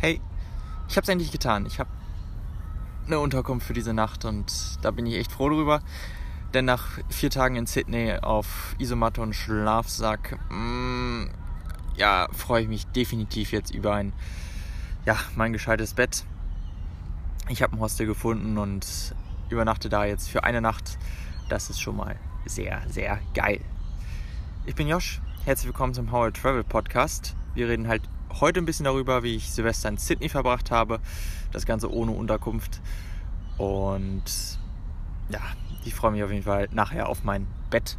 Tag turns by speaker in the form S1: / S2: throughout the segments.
S1: hey, ich habe es endlich getan. Ich habe eine Unterkunft für diese Nacht und da bin ich echt froh drüber. Denn nach vier Tagen in Sydney auf Isomatte und Schlafsack, mm, ja, freue ich mich definitiv jetzt über ein, ja, mein gescheites Bett. Ich habe ein Hostel gefunden und übernachte da jetzt für eine Nacht. Das ist schon mal sehr, sehr geil. Ich bin Josh. Herzlich willkommen zum Howard Travel Podcast. Wir reden halt heute ein bisschen darüber, wie ich Silvester in Sydney verbracht habe. Das Ganze ohne Unterkunft. Und ja, ich freue mich auf jeden Fall nachher auf mein Bett.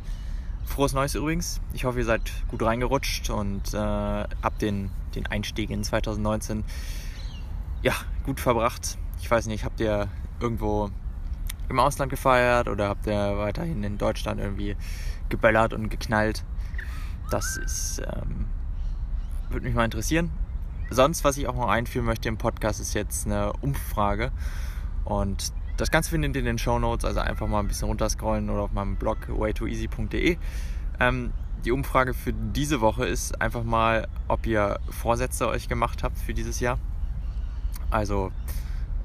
S1: Frohes Neues übrigens. Ich hoffe, ihr seid gut reingerutscht und äh, habt den, den Einstieg in 2019 ja, gut verbracht. Ich weiß nicht, habt ihr irgendwo im Ausland gefeiert oder habt ihr weiterhin in Deutschland irgendwie geböllert und geknallt? Das ist ähm, würde mich mal interessieren. Sonst, was ich auch noch einführen möchte im Podcast, ist jetzt eine Umfrage. Und das Ganze findet ihr in den Show Notes, also einfach mal ein bisschen runterscrollen oder auf meinem Blog waytooeasy.de. Ähm, die Umfrage für diese Woche ist einfach mal, ob ihr Vorsätze euch gemacht habt für dieses Jahr. Also,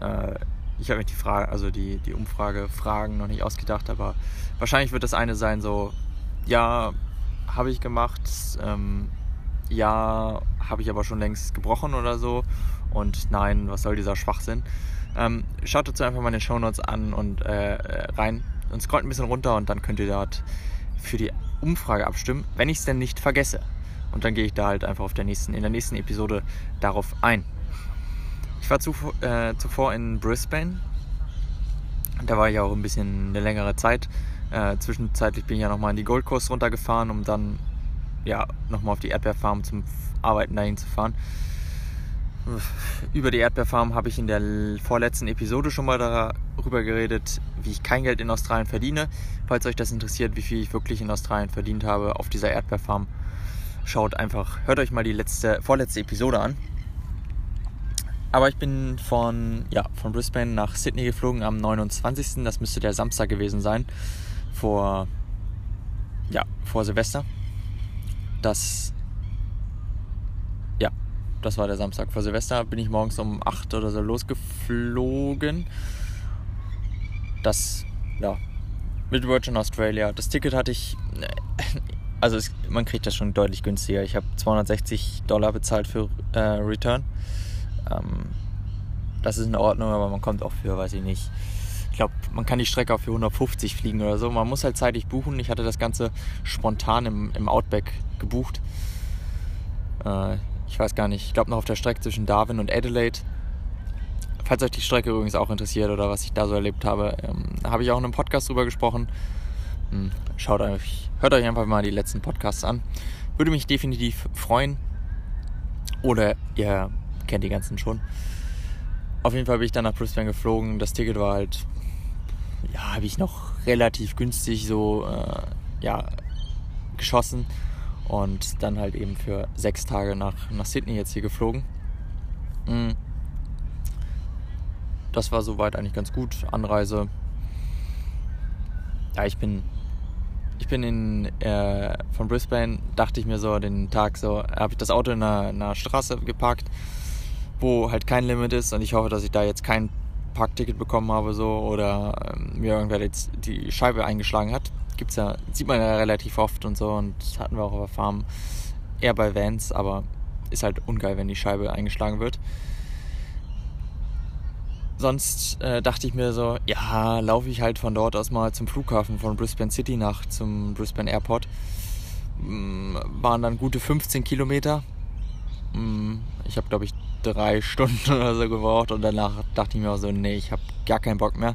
S1: äh, ich habe mir die Frage, also die, die Umfrage Fragen noch nicht ausgedacht, aber wahrscheinlich wird das eine sein, so, ja, habe ich gemacht, ähm, ja, habe ich aber schon längst gebrochen oder so. Und nein, was soll dieser Schwachsinn? Ähm, schaut dazu einfach mal in den Show Notes an und äh, rein und scrollt ein bisschen runter und dann könnt ihr dort für die Umfrage abstimmen, wenn ich es denn nicht vergesse. Und dann gehe ich da halt einfach auf der nächsten, in der nächsten Episode darauf ein. Ich war zuvor, äh, zuvor in Brisbane. Da war ich auch ein bisschen eine längere Zeit. Äh, zwischenzeitlich bin ich ja nochmal in die Gold Coast runtergefahren, um dann ja, nochmal auf die Erdbeerfarm zum Arbeiten dahin zu fahren. Über die Erdbeerfarm habe ich in der vorletzten Episode schon mal darüber geredet, wie ich kein Geld in Australien verdiene. Falls euch das interessiert, wie viel ich wirklich in Australien verdient habe auf dieser Erdbeerfarm, schaut einfach, hört euch mal die letzte, vorletzte Episode an. Aber ich bin von, ja, von Brisbane nach Sydney geflogen am 29. Das müsste der Samstag gewesen sein. Vor, ja, vor Silvester das, ja, das war der Samstag vor Silvester, bin ich morgens um 8 oder so losgeflogen. Das, ja, mit Virgin Australia. Das Ticket hatte ich, also es, man kriegt das schon deutlich günstiger. Ich habe 260 Dollar bezahlt für äh, Return. Ähm, das ist in Ordnung, aber man kommt auch für, weiß ich nicht, ich glaube, man kann die Strecke auch für 150 fliegen oder so. Man muss halt zeitig buchen. Ich hatte das Ganze spontan im, im Outback gebucht. Äh, ich weiß gar nicht, ich glaube noch auf der Strecke zwischen Darwin und Adelaide. Falls euch die Strecke übrigens auch interessiert oder was ich da so erlebt habe, ähm, habe ich auch in einem Podcast drüber gesprochen. Hm, schaut euch, hört euch einfach mal die letzten Podcasts an. Würde mich definitiv freuen. Oder ihr kennt die ganzen schon. Auf jeden Fall bin ich dann nach Brisbane geflogen. Das Ticket war halt ja, habe ich noch relativ günstig so äh, ja, geschossen und dann halt eben für sechs Tage nach, nach Sydney jetzt hier geflogen. Mhm. Das war soweit eigentlich ganz gut. Anreise. Ja, ich bin, ich bin in, äh, von Brisbane, dachte ich mir so, den Tag so, habe ich das Auto in einer, in einer Straße geparkt, wo halt kein Limit ist und ich hoffe, dass ich da jetzt kein Parkticket bekommen habe so oder ähm, mir irgendwer jetzt die Scheibe eingeschlagen hat. Gibt's ja, sieht man ja relativ oft und so und das hatten wir auch auf der Farm. Eher bei Vans, aber ist halt ungeil, wenn die Scheibe eingeschlagen wird. Sonst äh, dachte ich mir so, ja, laufe ich halt von dort aus mal zum Flughafen von Brisbane City nach zum Brisbane Airport. Mm, waren dann gute 15 Kilometer. Mm, ich habe, glaube ich, drei Stunden oder so gebraucht und danach dachte ich mir auch so, nee, ich habe gar keinen Bock mehr.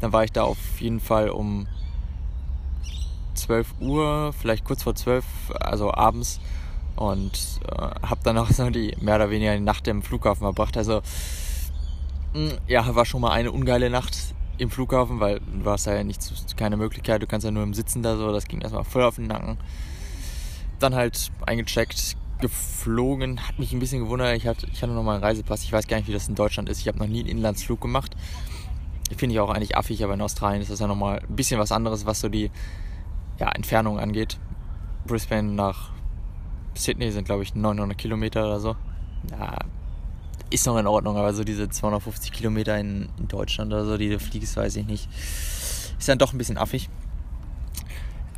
S1: Dann war ich da auf jeden Fall um 12 Uhr, vielleicht kurz vor 12, also abends und äh, habe dann auch so die mehr oder weniger die Nacht im Flughafen verbracht. Also hm, ja, war schon mal eine ungeile Nacht im Flughafen, weil du hast ja nichts, keine Möglichkeit, du kannst ja nur im Sitzen da so, das ging erstmal voll auf den Nacken. Dann halt eingecheckt, geflogen. Hat mich ein bisschen gewundert. Ich hatte, ich hatte noch mal einen Reisepass. Ich weiß gar nicht, wie das in Deutschland ist. Ich habe noch nie einen Inlandsflug gemacht. Finde ich auch eigentlich affig, aber in Australien ist das ja nochmal ein bisschen was anderes, was so die ja, Entfernung angeht. Brisbane nach Sydney sind, glaube ich, 900 Kilometer oder so. Ja, ist noch in Ordnung, aber so diese 250 Kilometer in, in Deutschland oder so, die du fliegst, weiß ich nicht. Ist dann doch ein bisschen affig.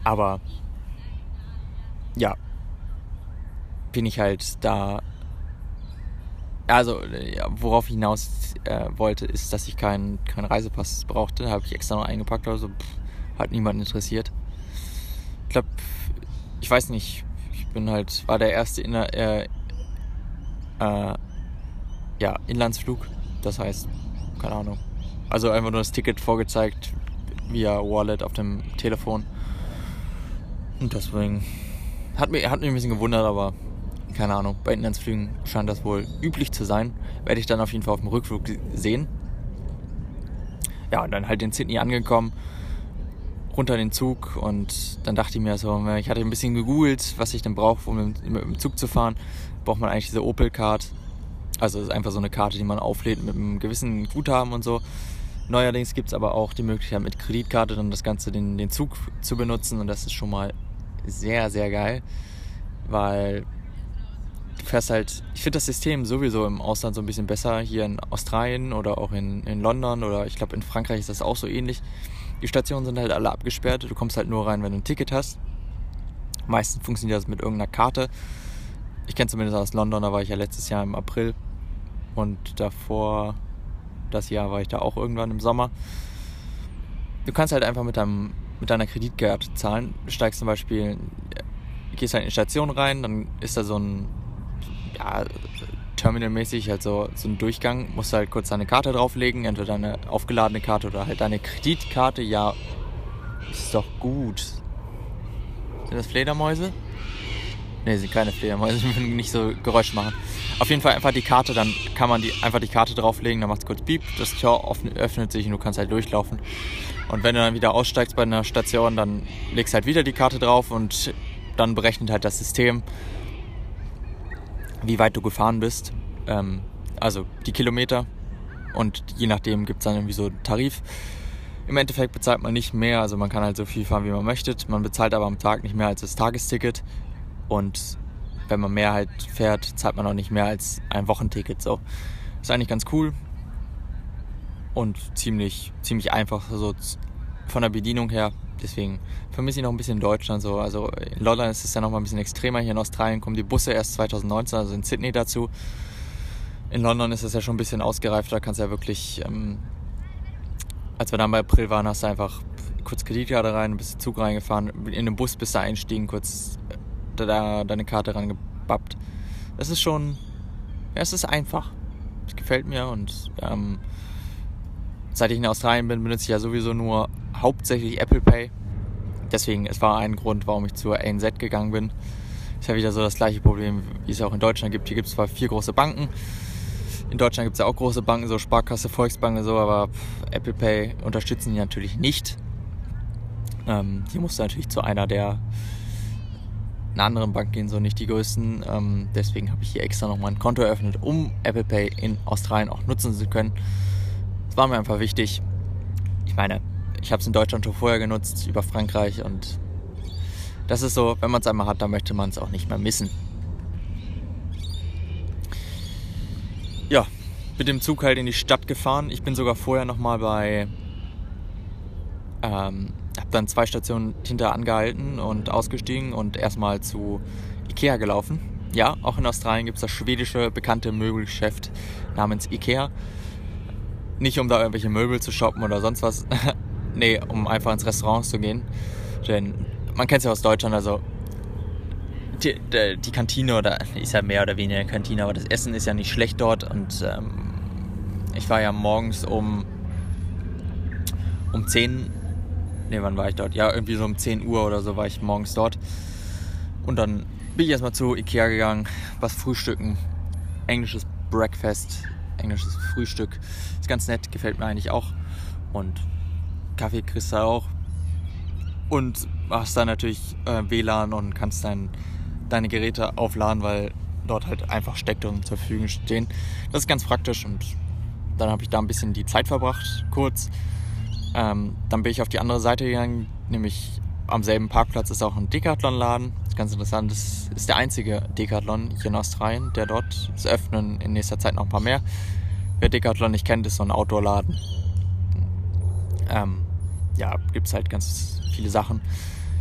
S1: Aber ja, bin ich halt da. Also, worauf ich hinaus äh, wollte, ist, dass ich keinen kein Reisepass brauchte. Habe ich extra noch eingepackt, also pff, hat niemanden interessiert. Ich glaube, ich weiß nicht, ich bin halt, war der erste in der, äh, äh, ja, Inlandsflug. Das heißt, keine Ahnung. Also einfach nur das Ticket vorgezeigt via Wallet auf dem Telefon. Und deswegen hat mich, hat mich ein bisschen gewundert, aber keine Ahnung. Bei Inlandsflügen scheint das wohl üblich zu sein. Werde ich dann auf jeden Fall auf dem Rückflug sehen. Ja, und dann halt in Sydney angekommen, runter den Zug und dann dachte ich mir so, ich hatte ein bisschen gegoogelt, was ich denn brauche, um mit dem Zug zu fahren. Braucht man eigentlich diese Opel-Card. Also ist einfach so eine Karte, die man auflädt mit einem gewissen Guthaben und so. Neuerdings gibt es aber auch die Möglichkeit mit Kreditkarte dann das Ganze den, den Zug zu benutzen und das ist schon mal sehr, sehr geil, weil fährst halt, ich finde das System sowieso im Ausland so ein bisschen besser, hier in Australien oder auch in, in London oder ich glaube in Frankreich ist das auch so ähnlich. Die Stationen sind halt alle abgesperrt, du kommst halt nur rein, wenn du ein Ticket hast. Meistens funktioniert das mit irgendeiner Karte. Ich kenne zumindest aus London, da war ich ja letztes Jahr im April und davor, das Jahr war ich da auch irgendwann im Sommer. Du kannst halt einfach mit deinem mit deiner Kreditkarte zahlen. Du steigst zum Beispiel, gehst halt in die Station rein, dann ist da so ein, ja, Terminal-mäßig, halt so, ein Durchgang, musst halt kurz deine Karte drauflegen, entweder deine aufgeladene Karte oder halt deine Kreditkarte. Ja, ist doch gut. Sind das Fledermäuse? Ne, sind keine Fledermäuse, die würden nicht so Geräusche machen. Auf jeden Fall einfach die Karte, dann kann man die, einfach die Karte drauflegen, dann macht es kurz Piep, das Tor öffnet sich und du kannst halt durchlaufen. Und wenn du dann wieder aussteigst bei einer Station, dann legst halt wieder die Karte drauf und dann berechnet halt das System, wie weit du gefahren bist. Ähm, also die Kilometer. Und je nachdem gibt es dann irgendwie so einen Tarif. Im Endeffekt bezahlt man nicht mehr, also man kann halt so viel fahren, wie man möchte. Man bezahlt aber am Tag nicht mehr als das Tagesticket. Und wenn man mehr halt fährt, zahlt man auch nicht mehr als ein Wochenticket. So ist eigentlich ganz cool und ziemlich, ziemlich einfach so von der Bedienung her. Deswegen vermisse ich noch ein bisschen Deutschland so. Also in London ist es ja noch mal ein bisschen extremer. Hier in Australien kommen die Busse erst 2019, also in Sydney dazu. In London ist es ja schon ein bisschen ausgereifter. Da kannst du ja wirklich, ähm, als wir dann bei April waren, hast du einfach kurz Kreditkarte rein, bist Zug reingefahren, in den Bus bist du einstiegen, kurz da deine Karte rangebappt. Das ist schon, ja, es ist einfach. Es gefällt mir und ähm, seit ich in Australien bin, benutze ich ja sowieso nur hauptsächlich Apple Pay. Deswegen, es war ein Grund, warum ich zur ANZ gegangen bin. Ist ja wieder so das gleiche Problem, wie es auch in Deutschland gibt. Hier gibt es zwar vier große Banken. In Deutschland gibt es ja auch große Banken, so Sparkasse, Volksbank und so, aber Apple Pay unterstützen die natürlich nicht. Ähm, hier musst du natürlich zu einer der einer anderen Bank gehen, so nicht die größten. Ähm, deswegen habe ich hier extra nochmal ein Konto eröffnet, um Apple Pay in Australien auch nutzen zu können. Das war mir einfach wichtig. Ich meine, ich habe es in Deutschland schon vorher genutzt, über Frankreich und das ist so, wenn man es einmal hat, dann möchte man es auch nicht mehr missen. Ja, mit dem Zug halt in die Stadt gefahren. Ich bin sogar vorher nochmal bei ähm, habe dann zwei Stationen hinter angehalten und ausgestiegen und erstmal zu Ikea gelaufen. Ja, auch in Australien gibt es das schwedische bekannte Möbelgeschäft namens Ikea. Nicht um da irgendwelche Möbel zu shoppen oder sonst was. nee, um einfach ins Restaurant zu gehen. Denn man kennt es ja aus Deutschland, also die, die, die, Kantine oder ist ja mehr oder weniger eine Kantine, aber das Essen ist ja nicht schlecht dort und ähm, ich war ja morgens um um 10 Ne, wann war ich dort? Ja, irgendwie so um 10 Uhr oder so war ich morgens dort. Und dann bin ich erstmal zu Ikea gegangen, was frühstücken. Englisches Breakfast, englisches Frühstück. Ist ganz nett, gefällt mir eigentlich auch. Und Kaffee kriegst du auch. Und hast dann natürlich äh, WLAN und kannst dein, deine Geräte aufladen, weil dort halt einfach Steckdosen zur Verfügung stehen. Das ist ganz praktisch und dann habe ich da ein bisschen die Zeit verbracht, kurz. Ähm, dann bin ich auf die andere Seite gegangen, nämlich am selben Parkplatz ist auch ein Decathlon-Laden. Ganz interessant. Das ist der einzige Decathlon hier in Australien, der dort, es öffnen in nächster Zeit noch ein paar mehr. Wer Decathlon nicht kennt, ist so ein Outdoor-Laden. Ähm, ja, gibt es halt ganz viele Sachen.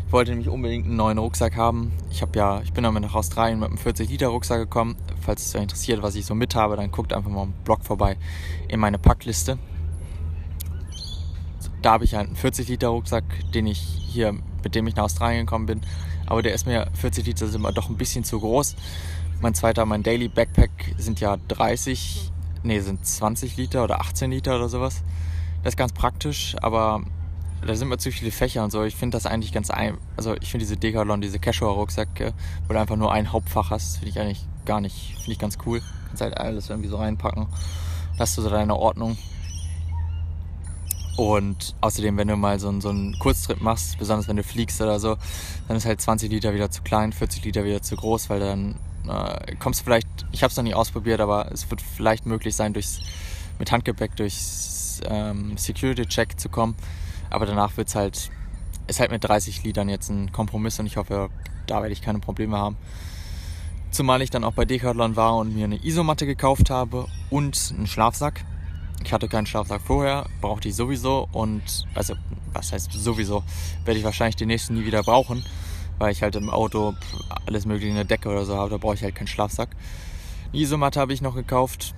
S1: Ich wollte nämlich unbedingt einen neuen Rucksack haben. Ich habe ja, ich bin damit nach Australien mit einem 40 Liter Rucksack gekommen. Falls es euch interessiert, was ich so mit habe, dann guckt einfach mal im Blog vorbei in meine Packliste. Da habe ich halt einen 40 Liter Rucksack, den ich hier, mit dem ich nach Australien gekommen bin. Aber der ist mir 40 Liter sind immer doch ein bisschen zu groß. Mein zweiter, mein Daily Backpack sind ja 30, nee, sind 20 Liter oder 18 Liter oder sowas. Das ist ganz praktisch, aber da sind mir zu viele Fächer und so. Ich finde das eigentlich ganz ein, also ich finde diese Decathlon, diese Casual-Rucksäcke, wo du einfach nur ein Hauptfach hast, finde ich eigentlich gar nicht, finde ich ganz cool. Kannst halt alles irgendwie so reinpacken. Hast du so deine Ordnung. Und außerdem, wenn du mal so, so einen Kurztrip machst, besonders wenn du fliegst oder so, dann ist halt 20 Liter wieder zu klein, 40 Liter wieder zu groß, weil dann äh, kommst du vielleicht, ich habe es noch nie ausprobiert, aber es wird vielleicht möglich sein, durchs, mit Handgepäck durchs ähm, Security-Check zu kommen. Aber danach wird es halt, ist halt mit 30 Litern jetzt ein Kompromiss und ich hoffe, da werde ich keine Probleme haben. Zumal ich dann auch bei Decathlon war und mir eine Isomatte gekauft habe und einen Schlafsack. Ich hatte keinen Schlafsack vorher, brauchte ich sowieso und, also, was heißt sowieso, werde ich wahrscheinlich den nächsten nie wieder brauchen, weil ich halt im Auto alles mögliche in der Decke oder so habe, da brauche ich halt keinen Schlafsack. Eine Isomatte habe ich noch gekauft.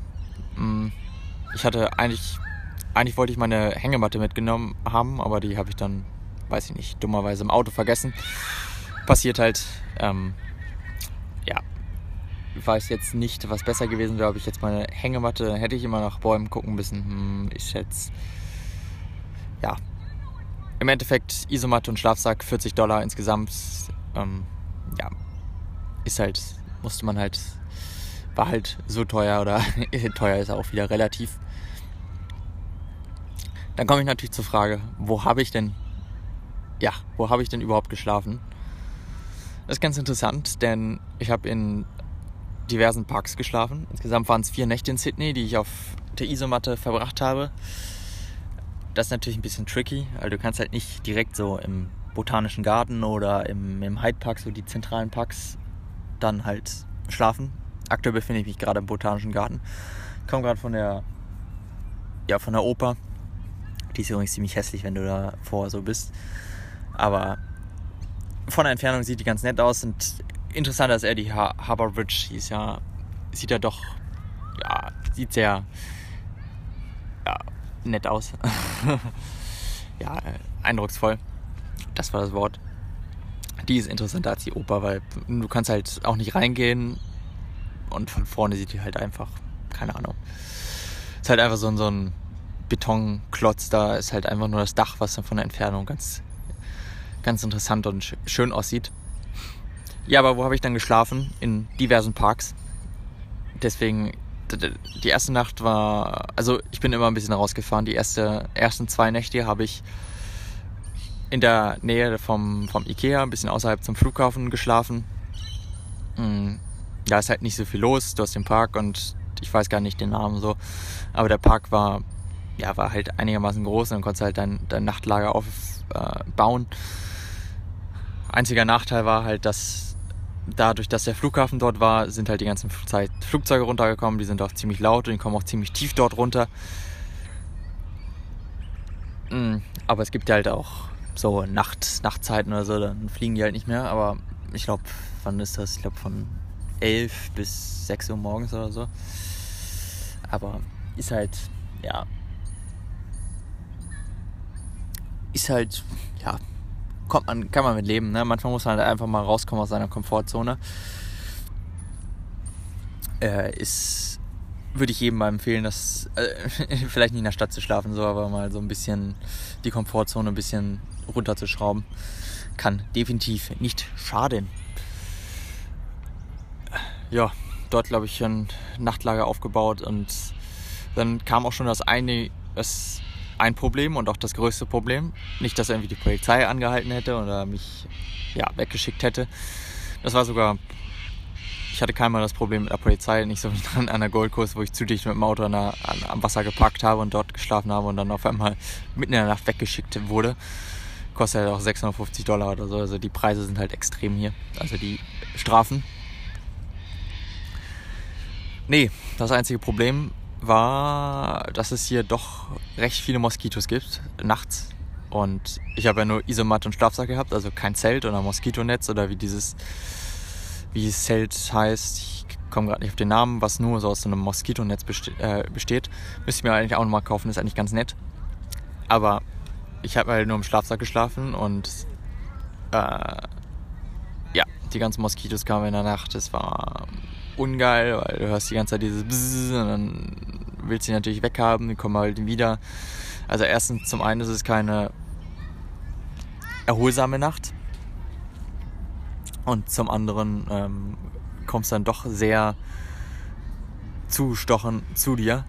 S1: Hm, ich hatte eigentlich, eigentlich wollte ich meine Hängematte mitgenommen haben, aber die habe ich dann, weiß ich nicht, dummerweise im Auto vergessen. Passiert halt, ähm, ja, weiß jetzt nicht, was besser gewesen wäre, ob ich jetzt meine Hängematte, dann hätte ich immer nach Bäumen gucken müssen. Hm, ich schätze, ja. Im Endeffekt Isomatte und Schlafsack 40 Dollar insgesamt. Ähm, ja, ist halt, musste man halt, war halt so teuer oder teuer ist auch wieder relativ. Dann komme ich natürlich zur Frage, wo habe ich denn, ja, wo habe ich denn überhaupt geschlafen? Das ist ganz interessant, denn ich habe in diversen Parks geschlafen. Insgesamt waren es vier Nächte in Sydney, die ich auf der Isomatte verbracht habe. Das ist natürlich ein bisschen tricky, weil du kannst halt nicht direkt so im Botanischen Garten oder im, im Hyde Park, so die zentralen Parks, dann halt schlafen. Aktuell befinde ich mich gerade im Botanischen Garten. Ich komme gerade von der, ja, von der Oper. Die ist übrigens ziemlich hässlich, wenn du da vor so bist. Aber von der Entfernung sieht die ganz nett aus und interessanter ist eher die Har Harbour Bridge. Ist ja, sieht ja doch, ja, sieht sehr, ja, nett aus. ja, eindrucksvoll. Das war das Wort. Die ist interessanter als die Oper, weil du kannst halt auch nicht reingehen und von vorne sieht die halt einfach, keine Ahnung. Ist halt einfach so, so ein Betonklotz, da ist halt einfach nur das Dach, was dann von der Entfernung ganz, ganz interessant und schön aussieht. Ja, aber wo habe ich dann geschlafen? In diversen Parks. Deswegen, die erste Nacht war, also ich bin immer ein bisschen rausgefahren. Die erste, ersten zwei Nächte habe ich in der Nähe vom, vom Ikea, ein bisschen außerhalb zum Flughafen geschlafen. Hm, da ist halt nicht so viel los. Du hast den Park und ich weiß gar nicht den Namen so. Aber der Park war, ja, war halt einigermaßen groß und dann konntest halt dein, dein Nachtlager aufbauen. Äh, Einziger Nachteil war halt, dass dadurch, dass der Flughafen dort war, sind halt die ganzen Flugzeuge runtergekommen. Die sind auch ziemlich laut und die kommen auch ziemlich tief dort runter. Mm, aber es gibt halt auch so Nacht, Nachtzeiten oder so, dann fliegen die halt nicht mehr. Aber ich glaube, wann ist das? Ich glaube von 11 bis 6 Uhr morgens oder so. Aber ist halt, ja. Ist halt, ja, kommt man, kann man mit leben. Ne? Manchmal muss man halt einfach mal rauskommen aus seiner Komfortzone. Äh, ist, würde ich jedem mal empfehlen, das äh, vielleicht nicht in der Stadt zu schlafen, so, aber mal so ein bisschen die Komfortzone ein bisschen runterzuschrauben. Kann definitiv nicht schaden. Ja, dort glaube ich ein Nachtlager aufgebaut und dann kam auch schon das eine, das ein Problem und auch das größte Problem. Nicht, dass irgendwie die Polizei angehalten hätte oder mich ja, weggeschickt hätte. Das war sogar, ich hatte keinmal das Problem mit der Polizei, nicht so wie an der Gold Coast, wo ich zu dicht mit dem Auto an der, an, am Wasser geparkt habe und dort geschlafen habe und dann auf einmal mitten in der Nacht weggeschickt wurde. kostet halt auch 650 Dollar oder so. Also die Preise sind halt extrem hier. Also die Strafen. Nee, das einzige Problem war, dass es hier doch recht viele Moskitos gibt, nachts. Und ich habe ja nur Isomatte und Schlafsack gehabt, also kein Zelt oder Moskitonetz oder wie dieses, wie es Zelt heißt. Ich komme gerade nicht auf den Namen, was nur so aus so einem Moskitonetz beste äh, besteht. Müsste ich mir eigentlich auch nochmal kaufen, ist eigentlich ganz nett. Aber ich habe halt nur im Schlafsack geschlafen und äh, ja, die ganzen Moskitos kamen in der Nacht. Es war ungeil, weil du hörst die ganze Zeit dieses Bzzz und dann willst du die natürlich weghaben, die kommen halt wieder. Also erstens zum einen ist es keine erholsame Nacht und zum anderen ähm, kommst dann doch sehr zustochen zu dir.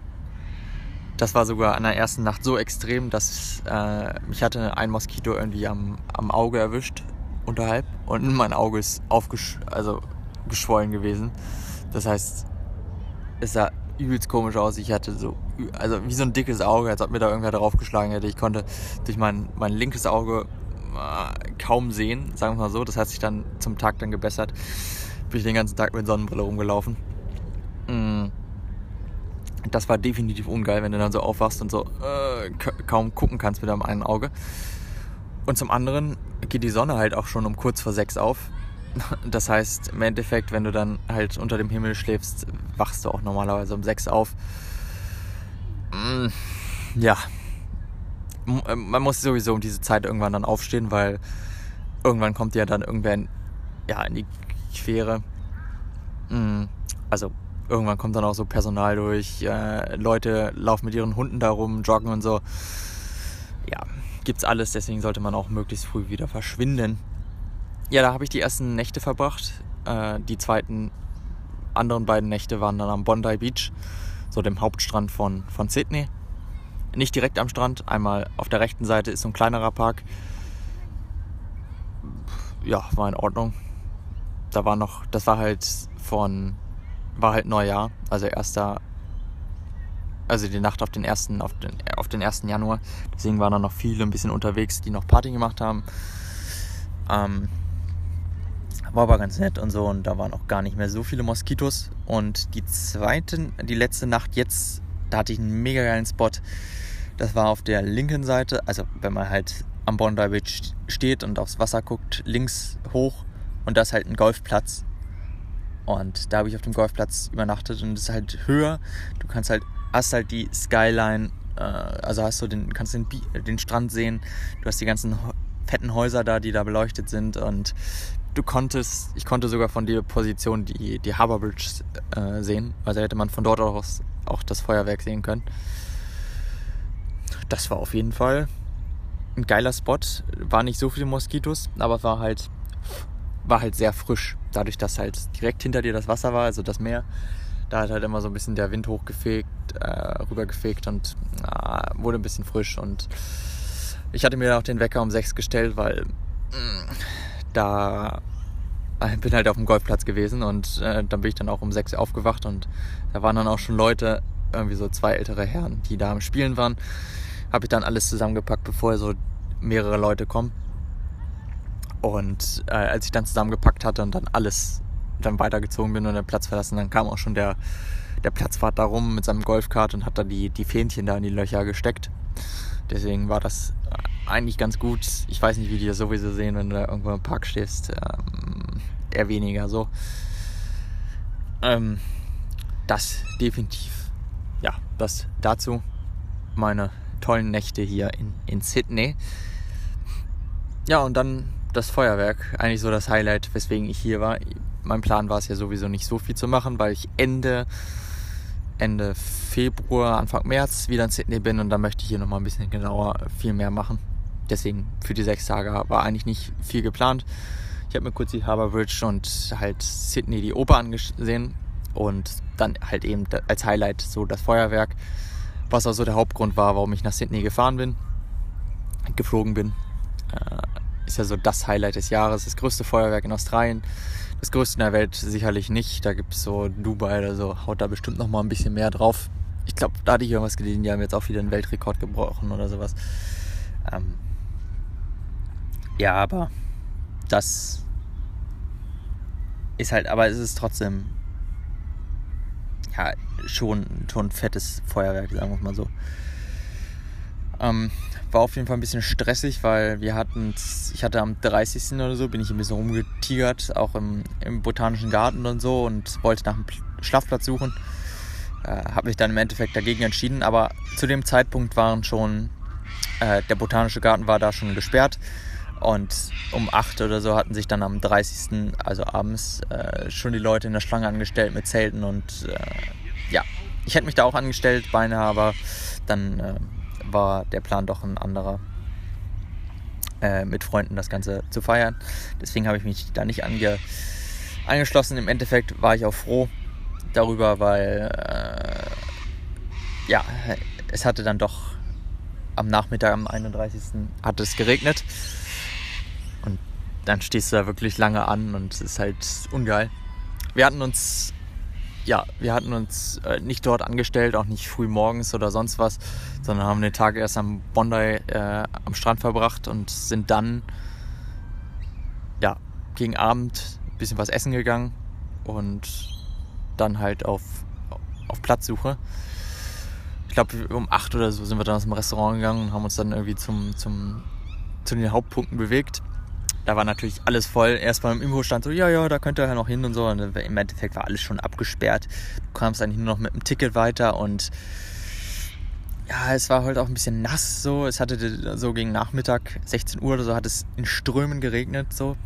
S1: Das war sogar an der ersten Nacht so extrem, dass äh, mich hatte ein Moskito irgendwie am, am Auge erwischt, unterhalb, und mein Auge ist aufgesch also geschwollen gewesen. Das heißt, es sah übelst komisch aus. Ich hatte so, also wie so ein dickes Auge, als ob mir da irgendwer draufgeschlagen hätte. Ich konnte durch mein, mein linkes Auge äh, kaum sehen, sagen wir mal so. Das hat sich dann zum Tag dann gebessert. Bin ich den ganzen Tag mit Sonnenbrille rumgelaufen. Mm. Das war definitiv ungeil, wenn du dann so aufwachst und so äh, kaum gucken kannst mit deinem einen Auge. Und zum anderen geht die Sonne halt auch schon um kurz vor sechs auf. Das heißt, im Endeffekt, wenn du dann halt unter dem Himmel schläfst, wachst du auch normalerweise um sechs auf. Mm, ja. Äh, man muss sowieso um diese Zeit irgendwann dann aufstehen, weil irgendwann kommt ja dann irgendwer in, ja, in die Quere. Mm, also irgendwann kommt dann auch so Personal durch. Äh, Leute laufen mit ihren Hunden da rum, joggen und so. Ja, gibt's alles, deswegen sollte man auch möglichst früh wieder verschwinden. Ja, da habe ich die ersten Nächte verbracht. Äh, die zweiten anderen beiden Nächte waren dann am Bondi Beach, so dem Hauptstrand von, von Sydney. Nicht direkt am Strand, einmal auf der rechten Seite ist so ein kleinerer Park. Ja, war in Ordnung. Da war noch, das war halt von, war halt Neujahr, also erster, also die Nacht auf den ersten, auf den, auf den 1. Januar. Deswegen waren da noch viele ein bisschen unterwegs, die noch Party gemacht haben. Ähm, war aber ganz nett und so und da waren auch gar nicht mehr so viele Moskitos. Und die zweite, die letzte Nacht jetzt, da hatte ich einen mega geilen Spot. Das war auf der linken Seite, also wenn man halt am Bondi Beach steht und aufs Wasser guckt, links hoch und da ist halt ein Golfplatz. Und da habe ich auf dem Golfplatz übernachtet und es ist halt höher. Du kannst halt, hast halt die Skyline, äh, also hast du den, kannst den, den Strand sehen. Du hast die ganzen fetten Häuser da, die da beleuchtet sind und du konntest, ich konnte sogar von der Position die, die Harbour Bridge äh, sehen. Also hätte man von dort aus auch das Feuerwerk sehen können. Das war auf jeden Fall ein geiler Spot. War nicht so viele Moskitos, aber war halt, war halt sehr frisch. Dadurch, dass halt direkt hinter dir das Wasser war, also das Meer. Da hat halt immer so ein bisschen der Wind hochgefegt, äh, rübergefegt und äh, wurde ein bisschen frisch. Und ich hatte mir auch den Wecker um 6 gestellt, weil mh, mm, da bin halt auf dem Golfplatz gewesen und äh, dann bin ich dann auch um sechs aufgewacht und da waren dann auch schon Leute, irgendwie so zwei ältere Herren, die da am Spielen waren. Habe ich dann alles zusammengepackt, bevor so mehrere Leute kommen. Und äh, als ich dann zusammengepackt hatte und dann alles dann weitergezogen bin und den Platz verlassen, dann kam auch schon der, der Platzwart da rum mit seinem Golfkart und hat da die, die Fähnchen da in die Löcher gesteckt. Deswegen war das eigentlich ganz gut. Ich weiß nicht, wie die das sowieso sehen, wenn du da irgendwo im Park stehst. Ähm, eher weniger so. Ähm, das definitiv. Ja, das dazu. Meine tollen Nächte hier in, in Sydney. Ja, und dann das Feuerwerk. Eigentlich so das Highlight, weswegen ich hier war. Mein Plan war es ja sowieso nicht so viel zu machen, weil ich Ende Ende Februar, Anfang März wieder in Sydney bin und dann möchte ich hier nochmal ein bisschen genauer viel mehr machen. Deswegen für die sechs Tage war eigentlich nicht viel geplant. Ich habe mir kurz die Harbour Bridge und halt Sydney die Oper angesehen und dann halt eben als Highlight so das Feuerwerk, was auch so der Hauptgrund war, warum ich nach Sydney gefahren bin, geflogen bin. Äh, ist ja so das Highlight des Jahres, das größte Feuerwerk in Australien. Das größte in der Welt sicherlich nicht. Da gibt es so Dubai oder so, haut da bestimmt noch mal ein bisschen mehr drauf. Ich glaube, da hatte ich irgendwas gelesen, die haben jetzt auch wieder einen Weltrekord gebrochen oder sowas. Ähm, Ja, aber das ist halt, aber es ist trotzdem ja schon, schon ein fettes Feuerwerk, sagen wir mal so. Ähm, war auf jeden Fall ein bisschen stressig, weil wir hatten, ich hatte am 30. oder so, bin ich ein bisschen rumgetigert, auch im, im Botanischen Garten und so und wollte nach einem Schlafplatz suchen. Äh, habe mich dann im Endeffekt dagegen entschieden, aber zu dem Zeitpunkt waren schon, äh, der Botanische Garten war da schon gesperrt und um 8 oder so hatten sich dann am 30., also abends, äh, schon die Leute in der Schlange angestellt mit Zelten und äh, ja, ich hätte mich da auch angestellt beinahe, aber dann äh, war der Plan doch ein anderer, äh, mit Freunden das Ganze zu feiern. Deswegen habe ich mich da nicht ange angeschlossen. Im Endeffekt war ich auch froh darüber, weil äh, ja, es hatte dann doch am Nachmittag, am 31. hat es geregnet. Dann stehst du da wirklich lange an und es ist halt ungeil. Wir hatten uns ja, wir hatten uns äh, nicht dort angestellt, auch nicht früh morgens oder sonst was, sondern haben den Tag erst am Bondi äh, am Strand verbracht und sind dann ja, gegen Abend ein bisschen was essen gegangen und dann halt auf, auf Platzsuche. Ich glaube, um 8 oder so sind wir dann aus dem Restaurant gegangen und haben uns dann irgendwie zum, zum, zu den Hauptpunkten bewegt da war natürlich alles voll. Erst beim Info stand so, ja, ja, da könnt ihr ja noch hin und so. Und im Endeffekt war alles schon abgesperrt. Du kamst eigentlich nur noch mit dem Ticket weiter und ja, es war halt auch ein bisschen nass so. Es hatte so gegen Nachmittag, 16 Uhr oder so, hat es in Strömen geregnet so.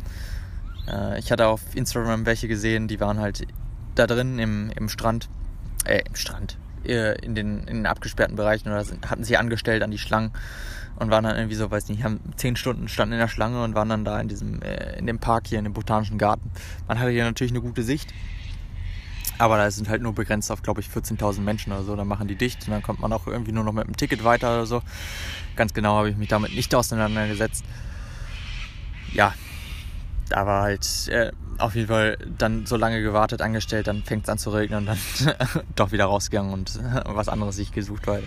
S1: Äh, ich hatte auf Instagram welche gesehen, die waren halt da drin im, im Strand, äh, im Strand, äh, in den, in den abgesperrten Bereichen oder hatten sich angestellt an die Schlangen und waren dann irgendwie so, weiß nicht, haben zehn Stunden standen in der Schlange und waren dann da in diesem, äh, in dem Park hier, in dem Botanischen Garten. Man hatte hier natürlich eine gute Sicht, aber da sind halt nur begrenzt auf, glaube ich, 14.000 Menschen oder so. Dann machen die dicht und dann kommt man auch irgendwie nur noch mit dem Ticket weiter oder so. Ganz genau habe ich mich damit nicht auseinandergesetzt. Ja, da war halt äh, auf jeden Fall dann so lange gewartet, angestellt, dann fängt es an zu regnen und dann doch wieder rausgegangen und was anderes sich gesucht, weil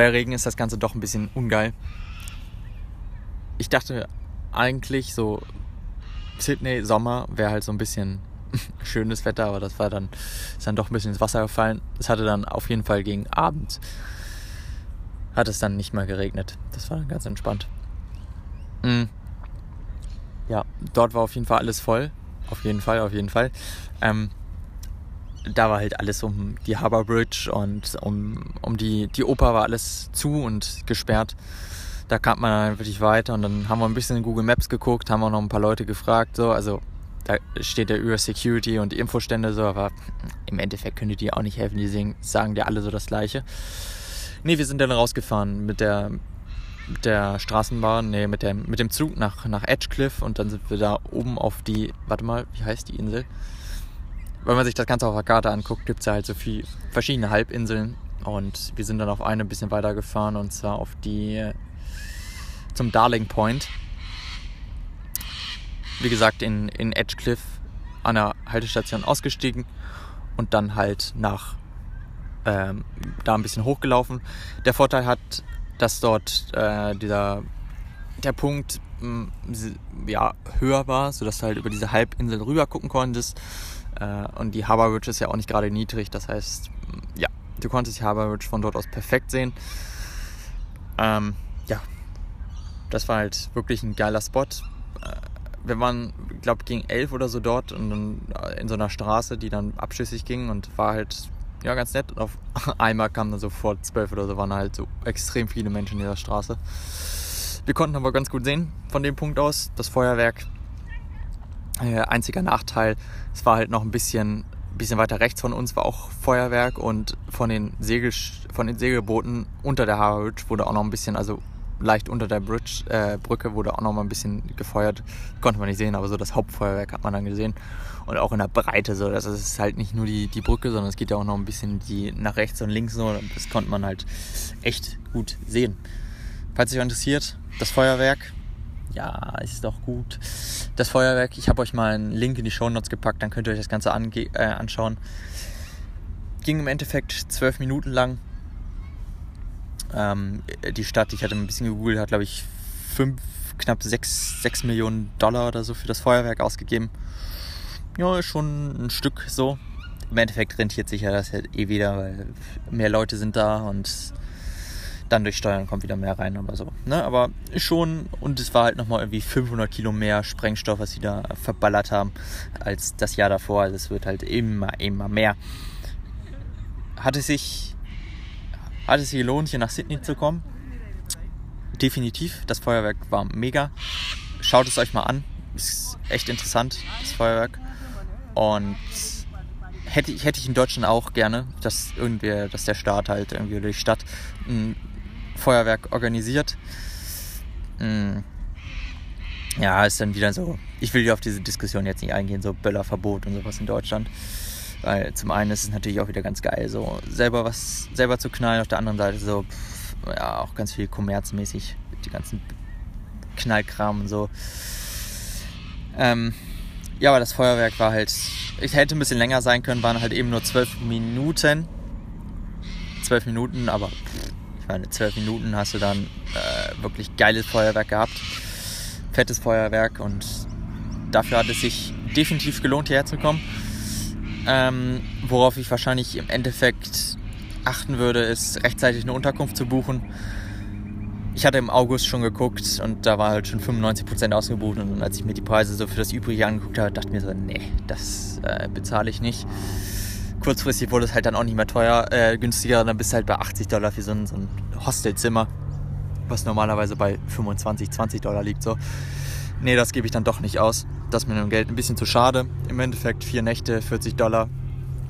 S1: bei Regen ist das Ganze doch ein bisschen ungeil. Ich dachte eigentlich so Sydney Sommer wäre halt so ein bisschen schönes Wetter, aber das war dann ist dann doch ein bisschen ins Wasser gefallen. Es hatte dann auf jeden Fall gegen Abend hat es dann nicht mehr geregnet. Das war dann ganz entspannt. Mhm. Ja, dort war auf jeden Fall alles voll. Auf jeden Fall, auf jeden Fall. Ähm, da war halt alles um die Harbour Bridge und um, um die, die Oper war alles zu und gesperrt. Da kam man dann wirklich weiter und dann haben wir ein bisschen in Google Maps geguckt, haben auch noch ein paar Leute gefragt, so, also da steht ja über Security und Infostände so, aber im Endeffekt können die auch nicht helfen, die sagen dir alle so das Gleiche. Nee, wir sind dann rausgefahren mit der, mit der Straßenbahn, nee, mit, der, mit dem Zug nach, nach Edgecliff und dann sind wir da oben auf die, warte mal, wie heißt die Insel? Wenn man sich das Ganze auf der Karte anguckt, gibt es ja halt so viele verschiedene Halbinseln. Und wir sind dann auf eine ein bisschen weiter gefahren und zwar auf die zum Darling Point. Wie gesagt, in, in Edgecliff an der Haltestation ausgestiegen und dann halt nach ähm, da ein bisschen hochgelaufen. Der Vorteil hat, dass dort äh, dieser der Punkt mh, ja, höher war, sodass du halt über diese Halbinsel rüber gucken konntest äh, und die Harbour Bridge ist ja auch nicht gerade niedrig. Das heißt, ja, du konntest die Harbour Bridge von dort aus perfekt sehen. Ähm, ja, das war halt wirklich ein geiler Spot. Äh, wir waren, glaube gegen elf oder so dort und dann äh, in so einer Straße, die dann abschüssig ging und war halt ja ganz nett. Und auf einmal kamen dann so vor zwölf oder so waren halt so extrem viele Menschen in dieser Straße. Wir konnten aber ganz gut sehen von dem Punkt aus. Das Feuerwerk äh, einziger Nachteil, es war halt noch ein bisschen, bisschen weiter rechts von uns war auch Feuerwerk und von den, Segel, von den Segelbooten unter der Harbour Bridge wurde auch noch ein bisschen, also leicht unter der Bridge, äh, Brücke wurde auch noch mal ein bisschen gefeuert. Konnte man nicht sehen, aber so das Hauptfeuerwerk hat man dann gesehen. Und auch in der Breite so. Das ist halt nicht nur die, die Brücke, sondern es geht ja auch noch ein bisschen die nach rechts und links so. Das konnte man halt echt gut sehen. Falls euch interessiert, das Feuerwerk, ja, ist doch gut. Das Feuerwerk, ich habe euch mal einen Link in die Show Notes gepackt, dann könnt ihr euch das Ganze äh, anschauen. Ging im Endeffekt zwölf Minuten lang. Ähm, die Stadt, ich hatte ein bisschen gegoogelt, hat glaube ich fünf knapp 6, 6 Millionen Dollar oder so für das Feuerwerk ausgegeben. Ja, schon ein Stück so. Im Endeffekt rentiert sich ja das halt eh wieder, weil mehr Leute sind da und dann durch Steuern kommt wieder mehr rein, aber so. Ne? Aber schon, und es war halt nochmal irgendwie 500 Kilo mehr Sprengstoff, was sie da verballert haben, als das Jahr davor. Also es wird halt immer, immer mehr. Hat es sich, hat es sich gelohnt, hier nach Sydney zu kommen? Definitiv. Das Feuerwerk war mega. Schaut es euch mal an. Ist echt interessant, das Feuerwerk. Und hätte, hätte ich in Deutschland auch gerne, dass irgendwie, dass der Staat halt irgendwie oder die Stadt ein Feuerwerk organisiert. Hm. Ja, ist dann wieder so. Ich will ja auf diese Diskussion jetzt nicht eingehen, so Böllerverbot und sowas in Deutschland. Weil zum einen ist es natürlich auch wieder ganz geil, so selber was selber zu knallen, auf der anderen Seite so, pff, ja, auch ganz viel kommerzmäßig, die ganzen Knallkram und so. Ähm, ja, aber das Feuerwerk war halt, ich hätte ein bisschen länger sein können, waren halt eben nur zwölf Minuten. Zwölf Minuten, aber pff, meine, zwölf Minuten hast du dann äh, wirklich geiles Feuerwerk gehabt. Fettes Feuerwerk und dafür hat es sich definitiv gelohnt, hierher zu kommen. Ähm, worauf ich wahrscheinlich im Endeffekt achten würde, ist rechtzeitig eine Unterkunft zu buchen. Ich hatte im August schon geguckt und da war halt schon 95% ausgebucht und als ich mir die Preise so für das Übrige angeguckt habe, dachte ich mir so, nee, das äh, bezahle ich nicht kurzfristig wurde es halt dann auch nicht mehr teuer, äh, günstiger. Dann bist du halt bei 80 Dollar für so ein, so ein Hostelzimmer, was normalerweise bei 25, 20 Dollar liegt. So. Nee, das gebe ich dann doch nicht aus. Das ist mir dem Geld ein bisschen zu schade. Im Endeffekt vier Nächte, 40 Dollar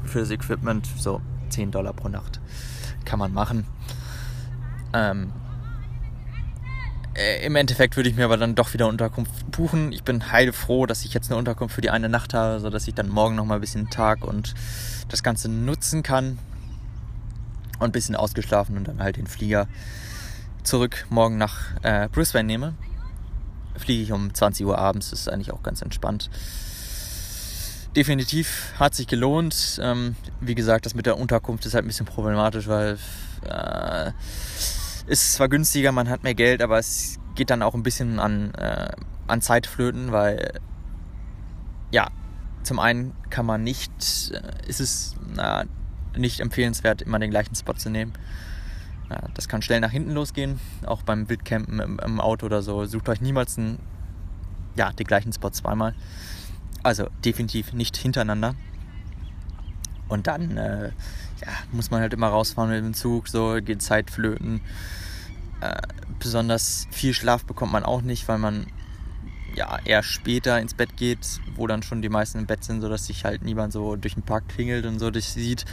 S1: für das Equipment, so 10 Dollar pro Nacht. Kann man machen. Ähm, äh, Im Endeffekt würde ich mir aber dann doch wieder Unterkunft buchen. Ich bin heilfroh, dass ich jetzt eine Unterkunft für die eine Nacht habe, sodass ich dann morgen nochmal ein bisschen Tag und das Ganze nutzen kann. Und ein bisschen ausgeschlafen und dann halt den Flieger zurück morgen nach äh, Brisbane nehme. Fliege ich um 20 Uhr abends, das ist eigentlich auch ganz entspannt. Definitiv hat sich gelohnt. Ähm, wie gesagt, das mit der Unterkunft ist halt ein bisschen problematisch, weil äh, ist zwar günstiger, man hat mehr Geld, aber es geht dann auch ein bisschen an, äh, an Zeitflöten, weil ja, zum einen kann man nicht, äh, ist es na, nicht empfehlenswert, immer den gleichen Spot zu nehmen. Ja, das kann schnell nach hinten losgehen, auch beim Wildcampen im, im, Auto oder so. Sucht euch niemals einen, ja, den gleichen Spot zweimal. Also definitiv nicht hintereinander. Und dann äh, ja, muss man halt immer rausfahren mit dem Zug, so geht Zeit flöten. Äh, besonders viel Schlaf bekommt man auch nicht, weil man ja, eher später ins Bett geht, wo dann schon die meisten im Bett sind, sodass sich halt niemand so durch den Park klingelt und so dich sieht.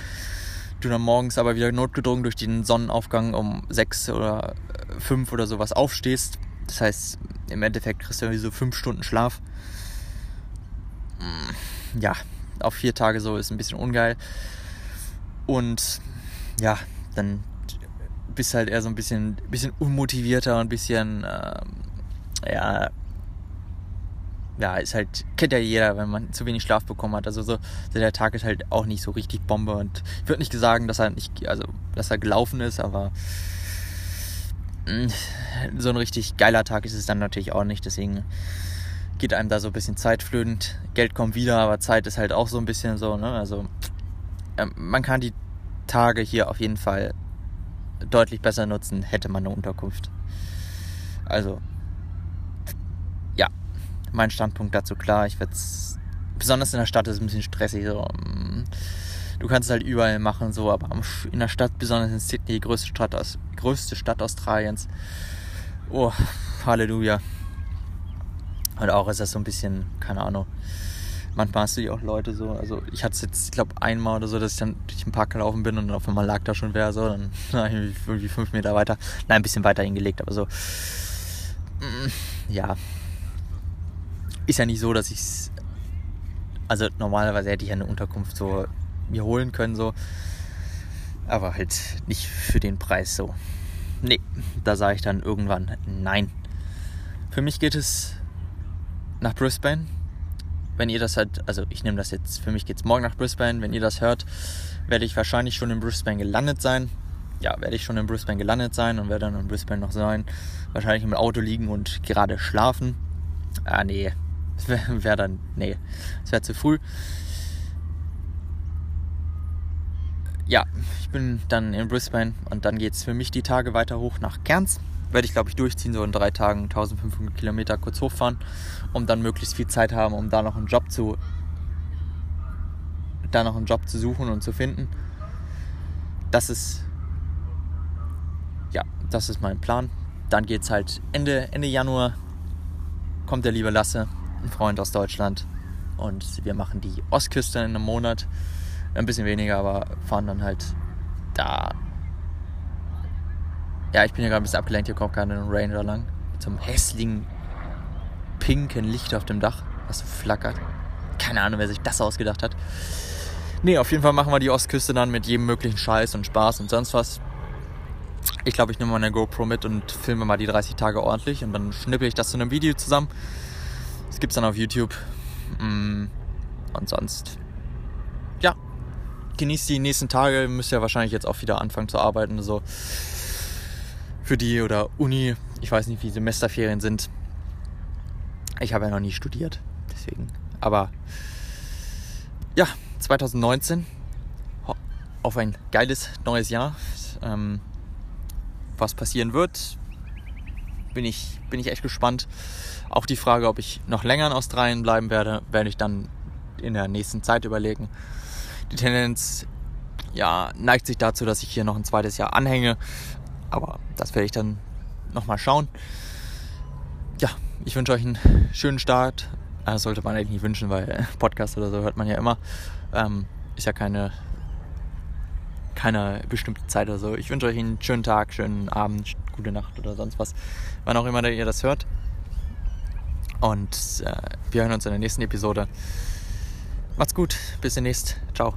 S1: Du dann morgens aber wieder notgedrungen durch den Sonnenaufgang um sechs oder äh, fünf oder sowas aufstehst. Das heißt, im Endeffekt kriegst du irgendwie so fünf Stunden Schlaf. Mm, ja, auf vier Tage so ist ein bisschen ungeil. Und ja, dann bist halt eher so ein bisschen, bisschen unmotivierter und ein bisschen, ähm, ja, ja, ist halt, kennt ja jeder, wenn man zu wenig Schlaf bekommen hat. Also so, der Tag ist halt auch nicht so richtig Bombe und ich würde nicht sagen, dass er nicht, also, dass er gelaufen ist, aber mm, so ein richtig geiler Tag ist es dann natürlich auch nicht, deswegen geht einem da so ein bisschen Zeit flötend. Geld kommt wieder, aber Zeit ist halt auch so ein bisschen so, ne, also, ähm, man kann die Tage hier auf jeden Fall deutlich besser nutzen, hätte man eine Unterkunft. Also, mein Standpunkt dazu klar. Ich werde es, besonders in der Stadt ist es ein bisschen stressig. So. Mm, du kannst es halt überall machen, so, aber in der Stadt, besonders in Sydney, die größte Stadt, aus, größte Stadt Australiens. Oh, Halleluja. Und auch ist das so ein bisschen, keine Ahnung. Manchmal hast du ja auch Leute so, also ich hatte es jetzt, ich glaube, einmal oder so, dass ich dann durch den Park gelaufen bin und auf einmal lag da schon wer so, dann irgendwie fünf Meter weiter, nein, ein bisschen weiter hingelegt, aber so, mm, ja, ist ja nicht so, dass ich es. Also normalerweise hätte ich ja eine Unterkunft so mir holen können, so. Aber halt nicht für den Preis so. Nee, da sage ich dann irgendwann nein. Für mich geht es nach Brisbane. Wenn ihr das halt, also ich nehme das jetzt, für mich geht es morgen nach Brisbane. Wenn ihr das hört, werde ich wahrscheinlich schon in Brisbane gelandet sein. ja, werde ich schon in Brisbane gelandet sein und werde dann in Brisbane noch sein. Wahrscheinlich im Auto liegen und gerade schlafen. Ah, nee. Das wäre wär dann, nee, das wäre zu früh. Ja, ich bin dann in Brisbane und dann geht es für mich die Tage weiter hoch nach Cairns. Werde ich, glaube ich, durchziehen, so in drei Tagen 1500 Kilometer kurz hochfahren, um dann möglichst viel Zeit haben, um da noch einen Job zu, da noch einen Job zu suchen und zu finden. Das ist, ja, das ist mein Plan. Dann geht es halt Ende, Ende Januar, kommt der liebe Lasse, ein Freund aus Deutschland. Und wir machen die Ostküste in einem Monat. Ein bisschen weniger, aber fahren dann halt da. Ja, ich bin ja gerade ein bisschen abgelenkt. Hier kommt gerade ein Ranger lang. Mit so einem hässlichen, pinken Licht auf dem Dach, was so flackert. Keine Ahnung, wer sich das ausgedacht hat. Nee, auf jeden Fall machen wir die Ostküste dann mit jedem möglichen Scheiß und Spaß und sonst was. Ich glaube, ich nehme meine GoPro mit und filme mal die 30 Tage ordentlich und dann schnippel ich das zu einem Video zusammen. Das gibt es dann auf YouTube. Mm, und sonst, ja, genießt die nächsten Tage. Müsst ja wahrscheinlich jetzt auch wieder anfangen zu arbeiten. So für die oder Uni. Ich weiß nicht, wie Semesterferien sind. Ich habe ja noch nie studiert. Deswegen. Aber ja, 2019 auf ein geiles neues Jahr. Ähm, was passieren wird, bin ich, bin ich echt gespannt. Auch die Frage, ob ich noch länger in Australien bleiben werde, werde ich dann in der nächsten Zeit überlegen. Die Tendenz ja, neigt sich dazu, dass ich hier noch ein zweites Jahr anhänge. Aber das werde ich dann nochmal schauen. Ja, ich wünsche euch einen schönen Start. Das sollte man eigentlich nicht wünschen, weil Podcast oder so hört man ja immer. Ähm, ist ja keine, keine bestimmte Zeit oder so. Ich wünsche euch einen schönen Tag, schönen Abend, gute Nacht oder sonst was. Wann auch immer ihr das hört. Und äh, wir hören uns in der nächsten Episode. Macht's gut, bis demnächst. Ciao.